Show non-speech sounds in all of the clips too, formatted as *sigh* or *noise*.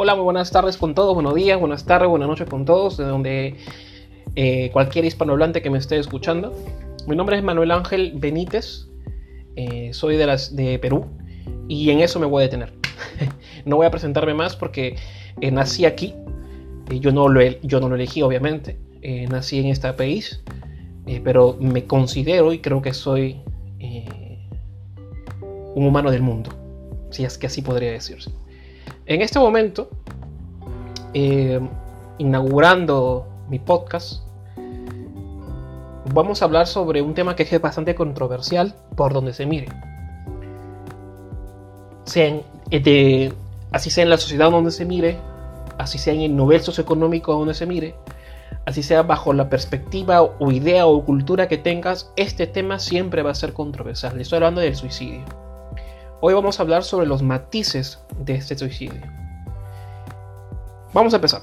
Hola, muy buenas tardes con todos, buenos días, buenas tardes, buenas noches con todos, de donde eh, cualquier hispanohablante que me esté escuchando. Mi nombre es Manuel Ángel Benítez, eh, soy de, las, de Perú y en eso me voy a detener. *laughs* no voy a presentarme más porque eh, nací aquí, yo, no lo, yo no lo elegí obviamente, nací en este país, pero me considero y creo que soy un humano del mundo, si es que así podría decirse. En este momento, eh, inaugurando mi podcast, vamos a hablar sobre un tema que es bastante controversial por donde se mire. Eh, así sea en la sociedad donde se mire, así sea en el nivel socioeconómico donde se mire, así sea bajo la perspectiva o idea o cultura que tengas, este tema siempre va a ser controversial. Estoy hablando del suicidio. Hoy vamos a hablar sobre los matices de este suicidio. Vamos a empezar.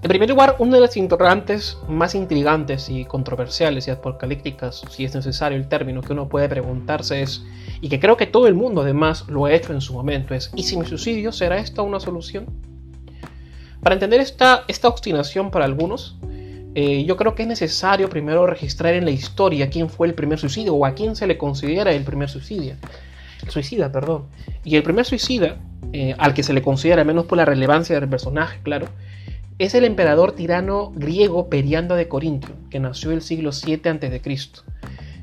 En primer lugar, una de las interrogantes más intrigantes y controversiales y apocalípticas, si es necesario el término que uno puede preguntarse es, y que creo que todo el mundo además lo ha hecho en su momento, es, ¿y si mi suicidio será esta una solución? Para entender esta, esta obstinación para algunos, eh, yo creo que es necesario primero registrar en la historia quién fue el primer suicidio o a quién se le considera el primer suicidio suicida, perdón. Y el primer suicida, eh, al que se le considera, menos por la relevancia del personaje, claro, es el emperador tirano griego Periandro de Corintio, que nació el siglo 7 a.C.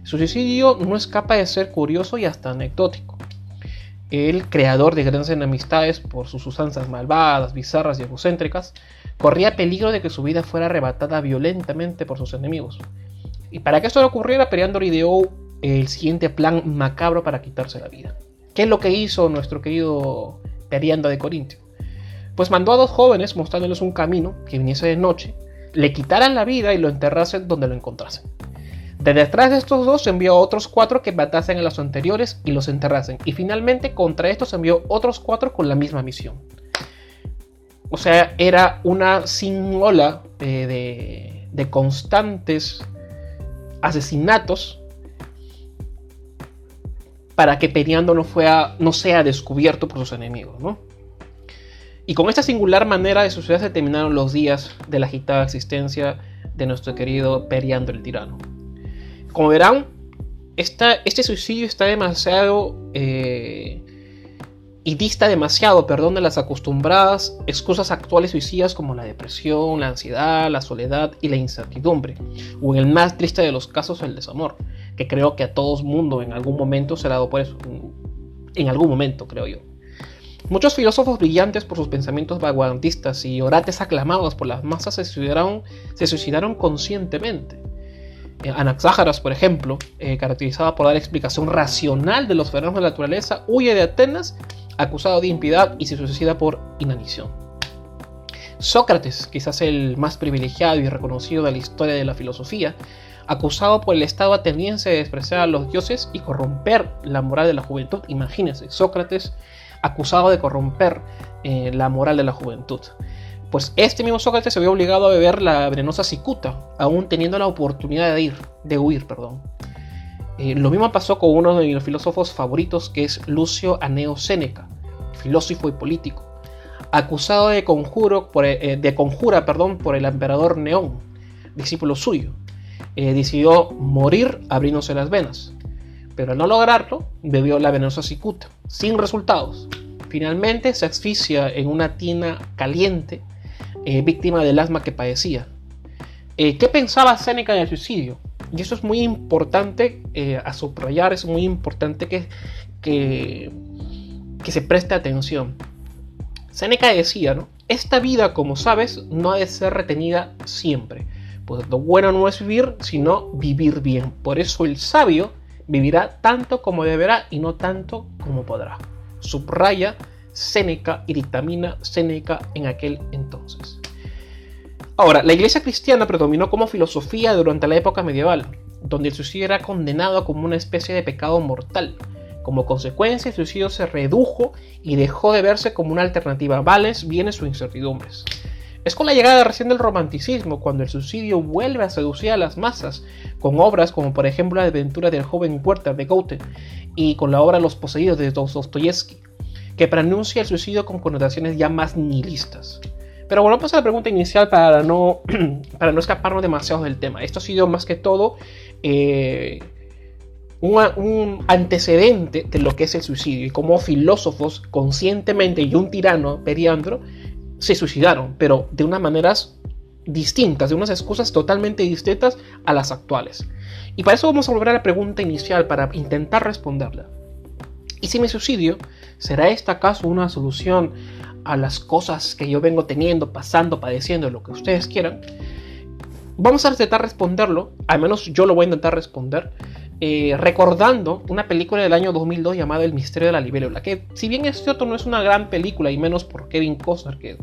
Su suicidio no escapa de ser curioso y hasta anecdótico. El creador de grandes enemistades por sus usanzas malvadas, bizarras y egocéntricas, corría peligro de que su vida fuera arrebatada violentamente por sus enemigos. Y para que esto no ocurriera, Periandro ideó el siguiente plan macabro para quitarse la vida. ¿Qué es lo que hizo nuestro querido Periando de Corintio? Pues mandó a dos jóvenes mostrándoles un camino que viniese de noche, le quitaran la vida y lo enterrasen donde lo encontrasen. De detrás de estos dos envió a otros cuatro que matasen a los anteriores y los enterrasen. Y finalmente contra estos envió otros cuatro con la misma misión. O sea, era una sin ola de, de constantes asesinatos para que Periando no, no sea descubierto por sus enemigos. Y con esta singular manera de suceder se terminaron los días de la agitada existencia de nuestro querido Periando el tirano. Como verán, este suicidio está demasiado eh, y dista demasiado, perdón, de las acostumbradas excusas actuales suicidas como la depresión, la ansiedad, la soledad y la incertidumbre, o en el más triste de los casos el desamor que creo que a todo mundo en algún momento se ha dado por eso. En algún momento, creo yo. Muchos filósofos brillantes por sus pensamientos vanguardistas y orates aclamados por las masas se suicidaron, se suicidaron conscientemente. Eh, Anaxágoras, por ejemplo, eh, caracterizada por dar explicación racional de los fenómenos de la naturaleza, huye de Atenas acusado de impiedad y se suicida por inanición. Sócrates, quizás el más privilegiado y reconocido de la historia de la filosofía, acusado por el Estado ateniense de despreciar a los dioses y corromper la moral de la juventud. Imagínense, Sócrates acusado de corromper eh, la moral de la juventud. Pues este mismo Sócrates se vio obligado a beber la venenosa cicuta, aún teniendo la oportunidad de ir, de huir, perdón. Eh, lo mismo pasó con uno de mis filósofos favoritos, que es Lucio Aneo Séneca, filósofo y político, acusado de, conjuro eh, de conjura perdón, por el emperador Neón, discípulo suyo, eh, decidió morir abriéndose las venas. Pero al no lograrlo, bebió la venenosa cicuta, sin resultados. Finalmente se asfixia en una tina caliente, eh, víctima del asma que padecía. Eh, ¿Qué pensaba Séneca del suicidio? Y eso es muy importante a subrayar, es muy importante que, que, se preste atención. Séneca decía, ¿no? Esta vida, como sabes, no ha de ser retenida siempre lo bueno no es vivir, sino vivir bien. Por eso el sabio vivirá tanto como deberá y no tanto como podrá. Subraya Séneca y dictamina Séneca en aquel entonces. Ahora, la iglesia cristiana predominó como filosofía durante la época medieval, donde el suicidio era condenado como una especie de pecado mortal. Como consecuencia, el suicidio se redujo y dejó de verse como una alternativa a vales, bienes o incertidumbres. Es con la llegada recién del romanticismo cuando el suicidio vuelve a seducir a las masas, con obras como por ejemplo La aventura del joven Werther de Goethe y con la obra Los poseídos de Dostoyevsky, que pronuncia el suicidio con connotaciones ya más nihilistas. Pero volvamos a la pregunta inicial para no, *clears throat* para no escaparnos demasiado del tema. Esto ha sido más que todo eh, un, antecedente de lo que es el suicidio y cómo filósofos conscientemente y un tirano, Periandro, se suicidaron, pero de unas maneras distintas, de unas excusas totalmente distintas a las actuales. Y para eso vamos a volver a la pregunta inicial para intentar responderla. ¿Y si mi suicidio será esta acaso una solución a las cosas que yo vengo teniendo, pasando, padeciendo, lo que ustedes quieran? Vamos a intentar responderlo, al menos yo lo voy a intentar responder, eh, recordando una película del año 2002 llamada El misterio de la libélula, que si bien es cierto no es una gran película y menos por Kevin Costner que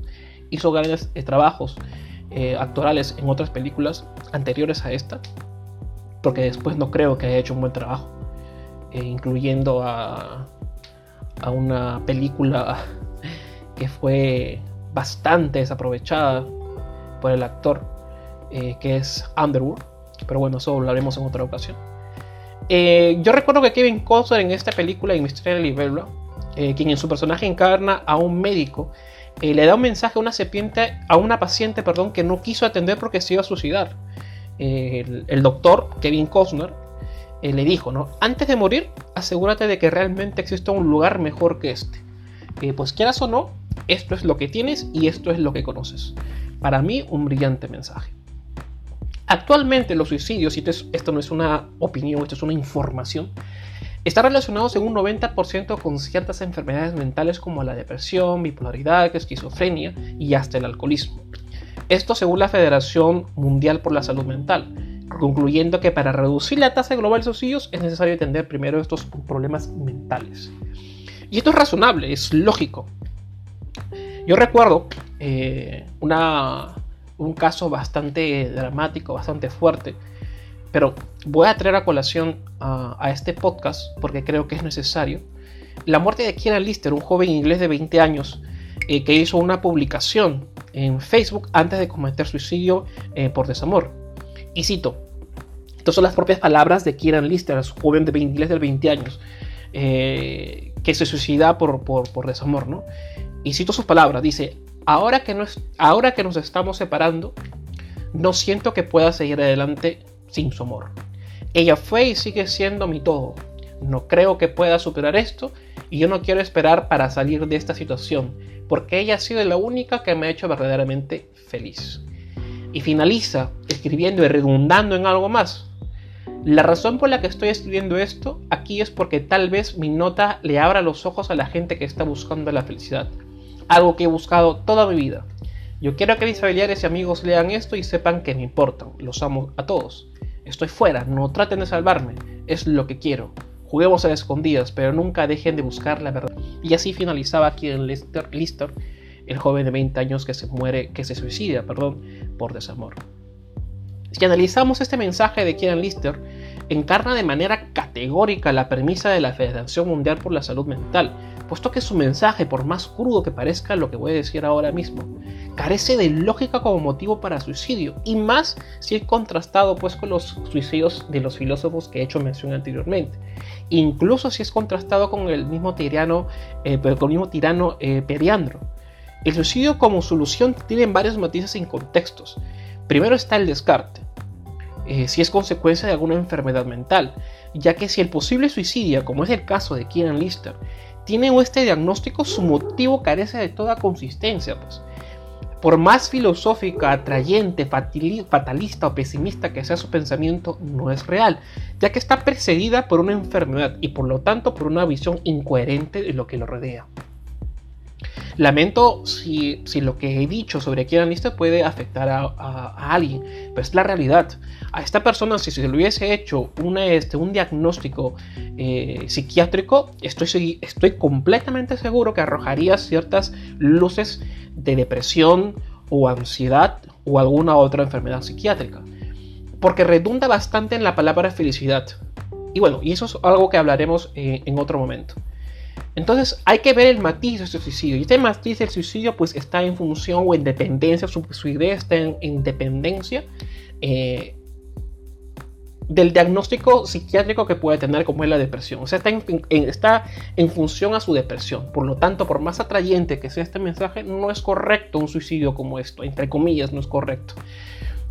hizo grandes eh, trabajos eh, actorales en otras películas anteriores a esta, porque después no creo que haya hecho un buen trabajo, incluyendo a, a una película *laughs* que fue bastante desaprovechada por el actor, que es Underwood, pero bueno, eso lo hablaremos en otra ocasión. Eh, yo recuerdo que Kevin Costner en esta película, en Misterio de Libélula, eh, quien en su personaje encarna a un médico, eh, le da un mensaje a una serpiente, a una paciente, perdón, que no quiso atender porque se iba a suicidar. El, doctor Kevin Costner le dijo, ¿no? Antes de morir, asegúrate de que realmente exista un lugar mejor que este. pues quieras o no, esto es lo que tienes y esto es lo que conoces. Para mí, un brillante mensaje. Actualmente los suicidios, y esto no es una opinión, esto es una información, están relacionados en un 90% con ciertas enfermedades mentales como la depresión, bipolaridad, esquizofrenia y hasta el alcoholismo. Esto según la Federación Mundial por la Salud Mental, concluyendo que para reducir la tasa global de suicidios es necesario atender primero estos problemas mentales. Y esto es razonable, es lógico. Yo recuerdo eh, una, un caso bastante dramático, bastante fuerte. Pero voy a traer a colación a, este podcast porque creo que es necesario. La muerte de Kieran Lister, un joven inglés de 20 años eh, que hizo una publicación en Facebook antes de cometer suicidio eh, por desamor. Y cito, estas son las propias palabras de Kieran Lister, un joven de inglés de 20 años, eh, que se suicida por, por, por desamor. ¿no? Y cito sus palabras, dice, ahora que, nos, ahora que nos estamos separando, no siento que pueda seguir adelante sin su amor. Ella fue y sigue siendo mi todo. No creo que pueda superar esto y yo no quiero esperar para salir de esta situación, porque ella ha sido la única que me ha hecho verdaderamente feliz. Y finaliza escribiendo y redundando en algo más. La razón por la que estoy escribiendo esto aquí es porque tal vez mi nota le abra los ojos a la gente que está buscando la felicidad algo que he buscado toda mi vida. Yo quiero que mis familiares y amigos lean esto y sepan que me importan, los amo a todos. Estoy fuera, no traten de salvarme, es lo que quiero. Juguemos a escondidas, pero nunca dejen de buscar la verdad. Y así finalizaba aquí Lister, el joven de 20 años que se muere, que se suicida, perdón, por desamor. Si analizamos este mensaje de Kieran Lister, encarna de manera categórica la premisa de la Federación Mundial por la Salud Mental, puesto que su mensaje, por más crudo que parezca lo que voy a decir ahora mismo, carece de lógica como motivo para suicidio, y más si es contrastado pues con los suicidios de los filósofos que he hecho mención anteriormente, incluso si es contrastado con el mismo tirano, eh, con el mismo tirano eh, Periandro. El suicidio como solución tiene varios matices y contextos. Primero está el descarte, eh, si es consecuencia de alguna enfermedad mental, ya que si el posible suicidio, como es el caso de Kieran Lister, tiene este diagnóstico, su motivo carece de toda consistencia. Pues. Por más filosófica, atrayente, fatalista o pesimista que sea su pensamiento, no es real, ya que está precedida por una enfermedad y por lo tanto por una visión incoherente de lo que lo rodea. Lamento si, lo que he dicho sobre Kieran Lister puede afectar a, alguien, pero es la realidad. A esta persona, si se le hubiese hecho este, un diagnóstico eh, psiquiátrico, estoy, estoy completamente seguro que arrojaría ciertas luces de depresión o ansiedad o alguna otra enfermedad psiquiátrica. Porque redunda bastante en la palabra felicidad. Y bueno, y eso es algo que hablaremos eh, en otro momento. Entonces hay que ver el matiz de este suicidio. Y este matiz del suicidio pues está en función o en dependencia, su, idea está en, dependencia eh, del diagnóstico psiquiátrico que puede tener como es la depresión. O sea, está en, función a su depresión. Por lo tanto, por más atrayente que sea este mensaje, no es correcto un suicidio como esto. Entre comillas, no es correcto.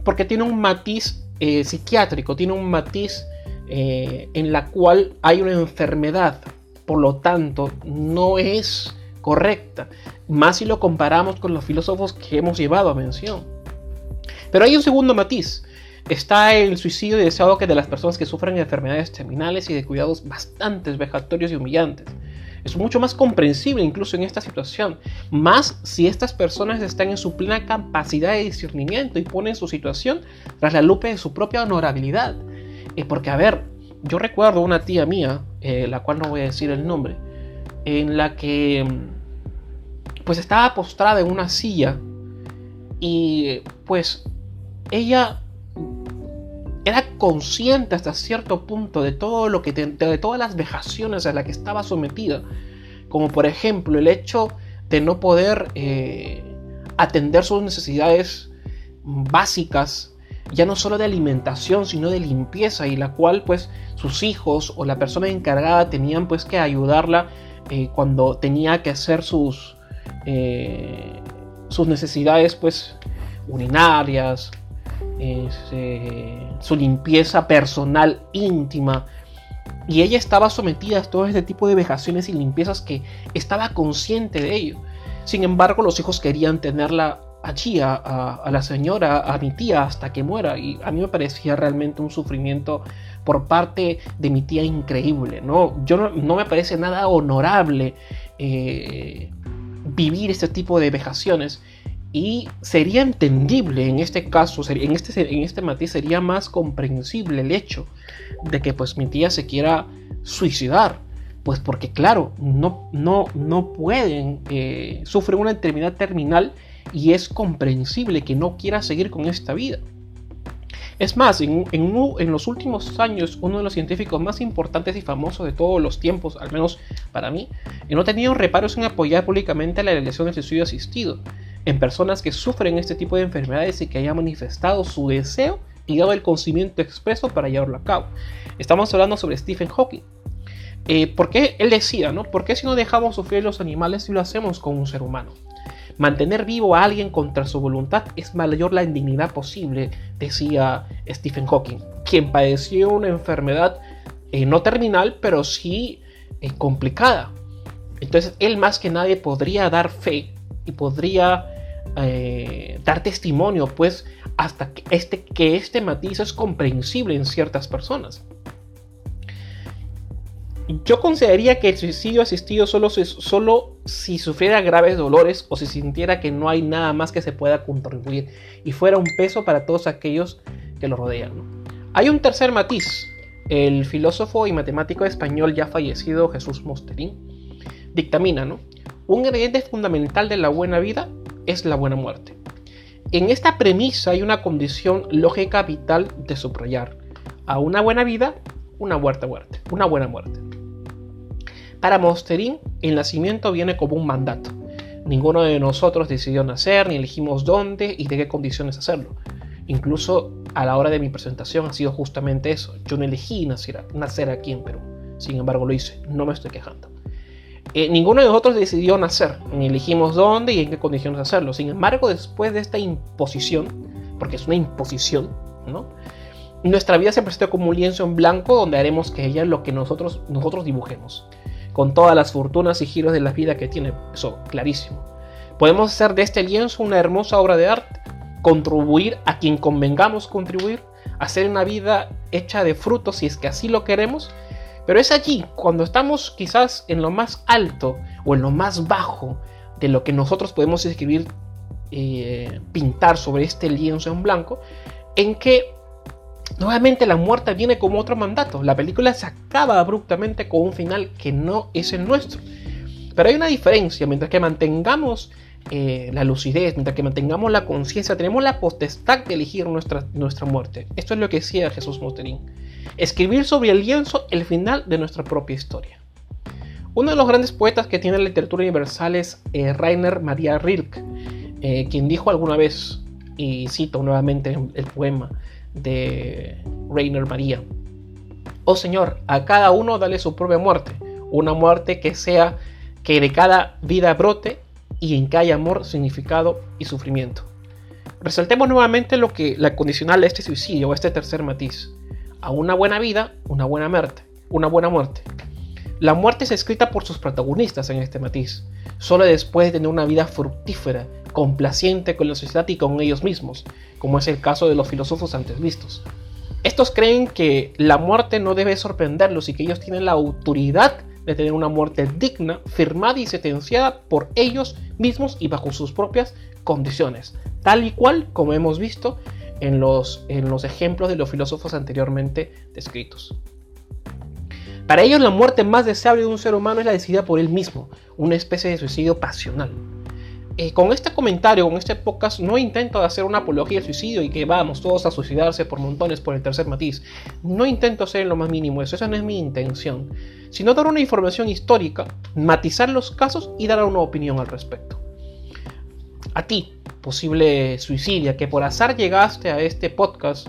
Porque tiene un matiz eh, psiquiátrico, tiene un matiz eh, en la cual hay una enfermedad. Por lo tanto, no es correcta. Más si lo comparamos con los filósofos que hemos llevado a mención. Pero hay un segundo matiz está el suicidio deseado que de las personas que sufren enfermedades terminales y de cuidados bastante vejatorios y humillantes. Es mucho más comprensible incluso en esta situación, más si estas personas están en su plena capacidad de discernimiento y ponen su situación tras la lupa de su propia honorabilidad. Eh, porque, a ver, yo recuerdo una tía mía, eh, la cual no voy a decir el nombre, en la que pues estaba postrada en una silla y pues ella era consciente hasta cierto punto de todo lo que de todas las vejaciones a las que estaba sometida, como por ejemplo el hecho de no poder eh, atender sus necesidades básicas, ya no solo de alimentación, sino de limpieza, y la cual pues sus hijos o la persona encargada tenían pues que ayudarla eh, cuando tenía que hacer sus, eh, sus necesidades pues urinarias, este, su limpieza personal íntima. Y ella estaba sometida a todo este tipo de vejaciones y limpiezas que estaba consciente de ello. Sin embargo, los hijos querían tenerla allí, a, la señora, a mi tía, hasta que muera. Y a mí me parecía realmente un sufrimiento por parte de mi tía increíble. ¿no? Yo no, me parece nada honorable eh, vivir este tipo de vejaciones. Y sería entendible en este caso, en este, en este matiz sería más comprensible el hecho de que pues mi tía se quiera suicidar. Pues porque claro, no, no, no pueden, eh, sufren una enfermedad terminal y es comprensible que no quiera seguir con esta vida. Es más, en, los últimos años, uno de los científicos más importantes y famosos de todos los tiempos, al menos para mí, no ha tenido reparos en apoyar públicamente la elección del suicidio asistido en personas que sufren este tipo de enfermedades y que hayan manifestado su deseo y dado el conocimiento expreso para llevarlo a cabo. Estamos hablando sobre Stephen Hawking. Eh, ¿Por qué él decía, no? ¿Por qué si no dejamos sufrir los animales si lo hacemos con un ser humano? Mantener vivo a alguien contra su voluntad es mayor la indignidad posible, decía Stephen Hawking, quien padeció una enfermedad eh, no terminal, pero sí eh, complicada. Entonces él más que nadie podría dar fe y podría eh, dar testimonio, pues, hasta este, que este matiz es comprensible en ciertas personas. Yo consideraría que el suicidio asistido solo, solo si sufriera graves dolores o si sintiera que no hay nada más que se pueda contribuir y fuera un peso para todos aquellos que lo rodean. Hay un tercer matiz. El filósofo y matemático español ya fallecido Jesús Mosterín dictamina, ¿no? Un ingrediente fundamental de la buena vida es la buena muerte. En esta premisa hay una condición lógica vital de subrayar. A una buena vida, una muerte muerte, una buena muerte. Para Mosterín, el nacimiento viene como un mandato. Ninguno de nosotros decidió nacer, ni elegimos dónde y de qué condiciones hacerlo. Incluso a la hora de mi presentación ha sido justamente eso. Yo no elegí nacer, nacer aquí en Perú. Sin embargo, lo hice. No me estoy quejando. Eh, ninguno de nosotros decidió nacer, ni elegimos dónde y en qué condiciones hacerlo. Sin embargo, después de esta imposición, porque es una imposición, ¿no? Nuestra vida se presenta como un lienzo en blanco donde haremos que ella lo que nosotros, nosotros dibujemos, con todas las fortunas y giros de la vida que tiene, eso, clarísimo. Podemos hacer de este lienzo una hermosa obra de arte, contribuir a quien convengamos contribuir, hacer una vida hecha de frutos si es que así lo queremos, pero es allí, cuando estamos quizás en lo más alto o en lo más bajo de lo que nosotros podemos escribir, eh, pintar sobre este lienzo en blanco, en que nuevamente la muerte viene como otro mandato. La película se acaba abruptamente con un final que no es el nuestro. Pero hay una diferencia, mientras que mantengamos eh, la lucidez, mientras que mantengamos la conciencia, tenemos la potestad de elegir nuestra, nuestra muerte. Esto es lo que decía Jesús Mosterín escribir sobre el lienzo el final de nuestra propia historia. Uno de los grandes poetas que tiene la literatura universal es eh, Rainer Maria Rilke, eh, quien dijo alguna vez, y cito nuevamente el poema, de Reiner María. Oh Señor, a cada uno dale su propia muerte, una muerte que sea que de cada vida brote y en que haya amor, significado y sufrimiento. Resaltemos nuevamente lo que la condicional de este suicidio este tercer matiz. A una buena vida, una buena muerte, una buena muerte. La muerte es escrita por sus protagonistas en este matiz, solo después de tener una vida fructífera, complaciente con la sociedad y con ellos mismos, como es el caso de los filósofos antes vistos. Estos creen que la muerte no debe sorprenderlos y que ellos tienen la autoridad de tener una muerte digna, firmada y sentenciada por ellos mismos y bajo sus propias condiciones, tal y cual como hemos visto en los, en los ejemplos de los filósofos anteriormente descritos. Para ellos la muerte más deseable de un ser humano es la decidida por él mismo, una especie de suicidio pasional. Eh, con este comentario, con este podcast, no intento hacer una apología al suicidio y que vamos todos a suicidarse por montones por el tercer matiz. No intento hacer en lo más mínimo eso, esa no es mi intención. Sino dar una información histórica, matizar los casos y dar una opinión al respecto. A ti, posible suicidia, que por azar llegaste a este podcast,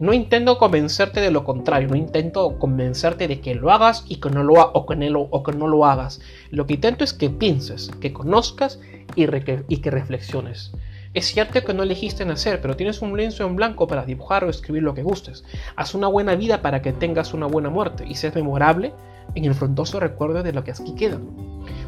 no intento convencerte de lo contrario, no intento convencerte de que lo hagas y que no lo, o que no, o que no lo hagas. Lo que intento es que pienses, que conozcas y, y que reflexiones. Es cierto que no elegiste nacer, pero tienes un lienzo en blanco para dibujar o escribir lo que gustes. Haz una buena vida para que tengas una buena muerte y seas memorable en el frondoso recuerdo de lo que aquí queda.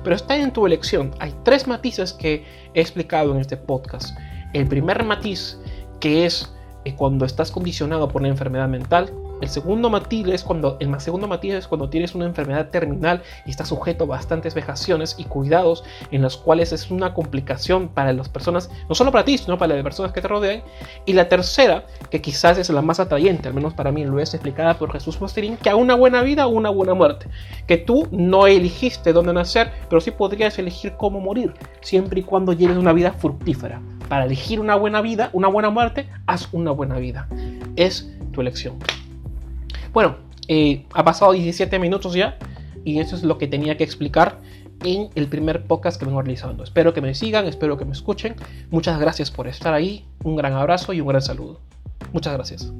Pero está en tu elección. Hay tres matices que he explicado en este podcast. El primer matiz, que es cuando estás condicionado por una enfermedad mental. El segundo matiz es cuando el segundo matiz es cuando tienes una enfermedad terminal y estás sujeto a bastantes vejaciones y cuidados en los cuales es una complicación para las personas, no solo para ti, sino para las personas que te rodean. Y la tercera, que quizás es la más atrayente, al menos para mí lo es explicada por Jesús Mosterín, que a una buena vida o una buena muerte. Que tú no elegiste dónde nacer, pero sí podrías elegir cómo morir, siempre y cuando lleves una vida fructífera para elegir una buena vida, una buena muerte, haz una buena vida. Es tu elección. Bueno, eh, ha pasado 17 minutos ya y eso es lo que tenía que explicar en el primer podcast que vengo realizando. Espero que me sigan, espero que me escuchen. Muchas gracias por estar ahí. Un gran abrazo y un gran saludo. Muchas gracias.